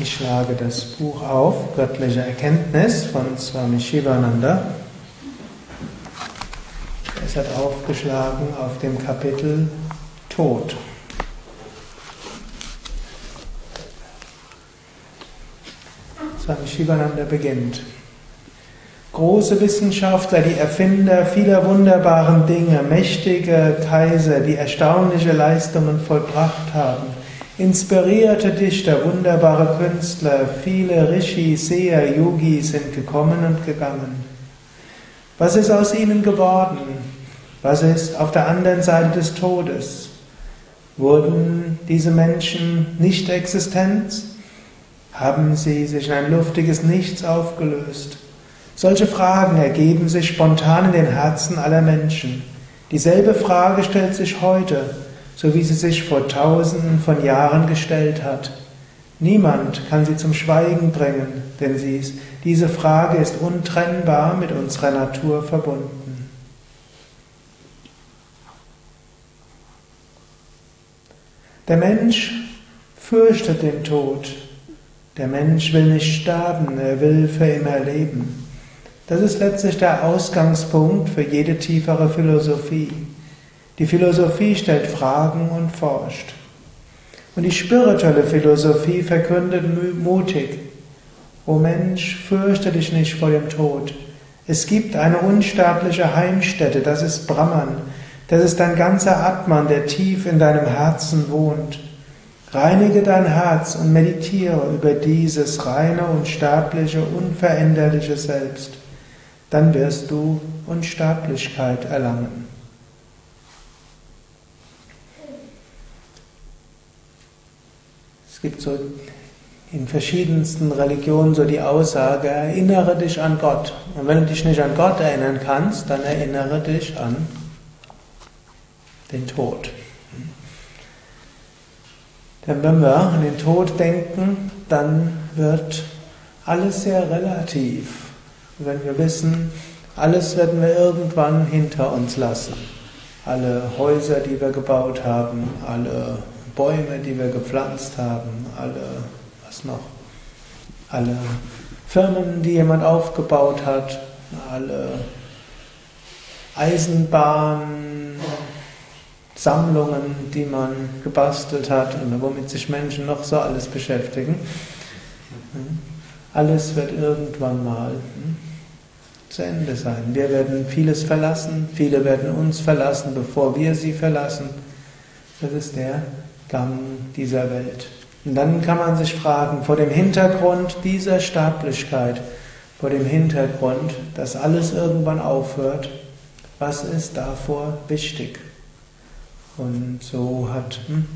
Ich schlage das Buch auf, Göttliche Erkenntnis von Swami Shivananda. Es hat aufgeschlagen auf dem Kapitel Tod. Swami Shivananda beginnt. Große Wissenschaftler, die Erfinder vieler wunderbaren Dinge, mächtige Kaiser, die erstaunliche Leistungen vollbracht haben, Inspirierte Dichter, wunderbare Künstler, viele Rishi, Seher, Yogis sind gekommen und gegangen. Was ist aus ihnen geworden? Was ist auf der anderen Seite des Todes? Wurden diese Menschen nicht existent? Haben sie sich in ein luftiges Nichts aufgelöst? Solche Fragen ergeben sich spontan in den Herzen aller Menschen. Dieselbe Frage stellt sich heute so wie sie sich vor tausenden von Jahren gestellt hat. Niemand kann sie zum Schweigen bringen, denn sie ist, diese Frage ist untrennbar mit unserer Natur verbunden. Der Mensch fürchtet den Tod. Der Mensch will nicht sterben, er will für immer leben. Das ist letztlich der Ausgangspunkt für jede tiefere Philosophie. Die Philosophie stellt Fragen und forscht. Und die spirituelle Philosophie verkündet mutig, O Mensch, fürchte dich nicht vor dem Tod. Es gibt eine unsterbliche Heimstätte, das ist Brahman, das ist dein ganzer Atman, der tief in deinem Herzen wohnt. Reinige dein Herz und meditiere über dieses reine, unsterbliche, unveränderliche Selbst. Dann wirst du Unsterblichkeit erlangen. Es gibt so in verschiedensten Religionen so die Aussage, erinnere dich an Gott. Und wenn du dich nicht an Gott erinnern kannst, dann erinnere dich an den Tod. Denn wenn wir an den Tod denken, dann wird alles sehr relativ. Wenn wir wissen, alles werden wir irgendwann hinter uns lassen. Alle Häuser, die wir gebaut haben, alle Bäume, die wir gepflanzt haben, alle, was noch, alle Firmen, die jemand aufgebaut hat, alle Eisenbahnsammlungen, die man gebastelt hat und womit sich Menschen noch so alles beschäftigen. Alles wird irgendwann mal hm, zu Ende sein. Wir werden vieles verlassen, viele werden uns verlassen, bevor wir sie verlassen. Das ist der Gang dieser Welt. Und dann kann man sich fragen, vor dem Hintergrund dieser Sterblichkeit, vor dem Hintergrund, dass alles irgendwann aufhört, was ist davor wichtig? Und so hat, hm,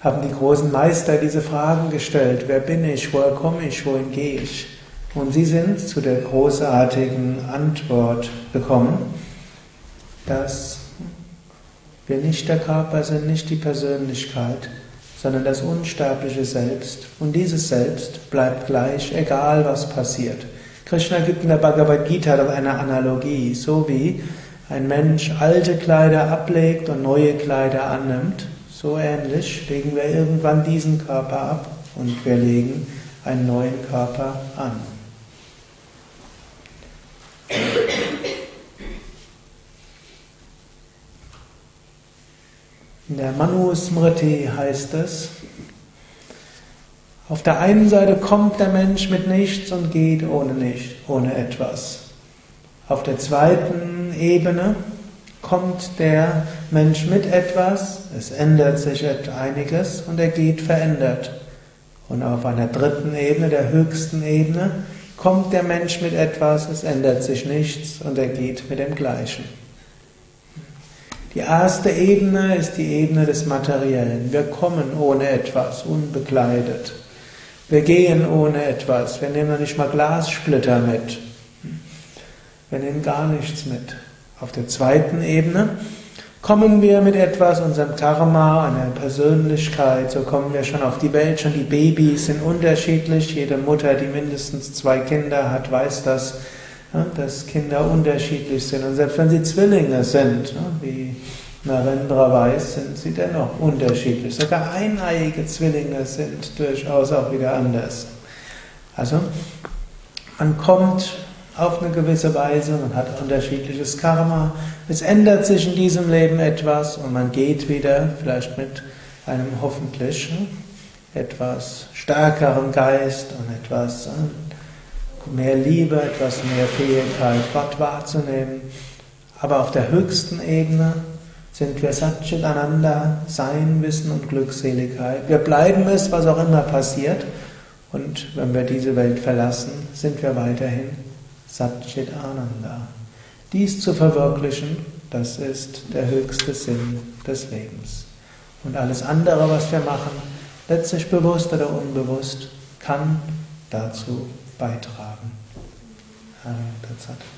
haben die großen Meister diese Fragen gestellt. Wer bin ich? Woher komme ich? Wohin gehe ich? Und sie sind zu der großartigen Antwort gekommen, dass wir nicht der Körper sind, nicht die Persönlichkeit, sondern das unsterbliche Selbst. Und dieses Selbst bleibt gleich, egal was passiert. Krishna gibt in der Bhagavad Gita eine Analogie, so wie ein Mensch alte Kleider ablegt und neue Kleider annimmt, so ähnlich legen wir irgendwann diesen Körper ab und wir legen einen neuen Körper an. Der Manu Smriti heißt es, auf der einen Seite kommt der Mensch mit nichts und geht ohne nicht, ohne etwas. Auf der zweiten Ebene kommt der Mensch mit etwas, es ändert sich einiges und er geht verändert. Und auf einer dritten Ebene, der höchsten Ebene, kommt der Mensch mit etwas, es ändert sich nichts und er geht mit dem Gleichen. Die erste Ebene ist die Ebene des Materiellen. Wir kommen ohne etwas, unbekleidet. Wir gehen ohne etwas. Wir nehmen nicht mal Glassplitter mit. Wir nehmen gar nichts mit. Auf der zweiten Ebene kommen wir mit etwas, unserem Karma, einer Persönlichkeit, so kommen wir schon auf die Welt, schon die Babys sind unterschiedlich. Jede Mutter, die mindestens zwei Kinder hat, weiß das dass Kinder unterschiedlich sind. Und selbst wenn sie Zwillinge sind, wie Narendra weiß, sind sie dennoch unterschiedlich. Sogar eineiige Zwillinge sind durchaus auch wieder anders. Also, man kommt auf eine gewisse Weise, man hat unterschiedliches Karma, es ändert sich in diesem Leben etwas und man geht wieder, vielleicht mit einem hoffentlich etwas stärkeren Geist und etwas mehr Liebe, etwas mehr Fähigkeit, Gott wahrzunehmen. Aber auf der höchsten Ebene sind wir Satchit Ananda, Sein, Wissen und Glückseligkeit. Wir bleiben es, was auch immer passiert. Und wenn wir diese Welt verlassen, sind wir weiterhin Satchit Ananda. Dies zu verwirklichen, das ist der höchste Sinn des Lebens. Und alles andere, was wir machen, letztlich bewusst oder unbewusst, kann dazu beitragen. Amen.